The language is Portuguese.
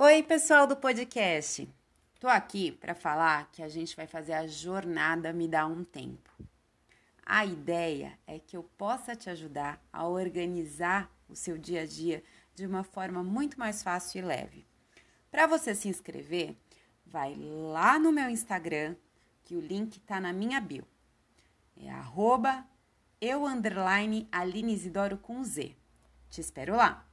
Oi, pessoal do podcast. Tô aqui para falar que a gente vai fazer a jornada Me Dá um Tempo. A ideia é que eu possa te ajudar a organizar o seu dia a dia de uma forma muito mais fácil e leve. Para você se inscrever, vai lá no meu Instagram, que o link tá na minha bio. É arroba eu underline Aline Isidoro com Z. Te espero lá.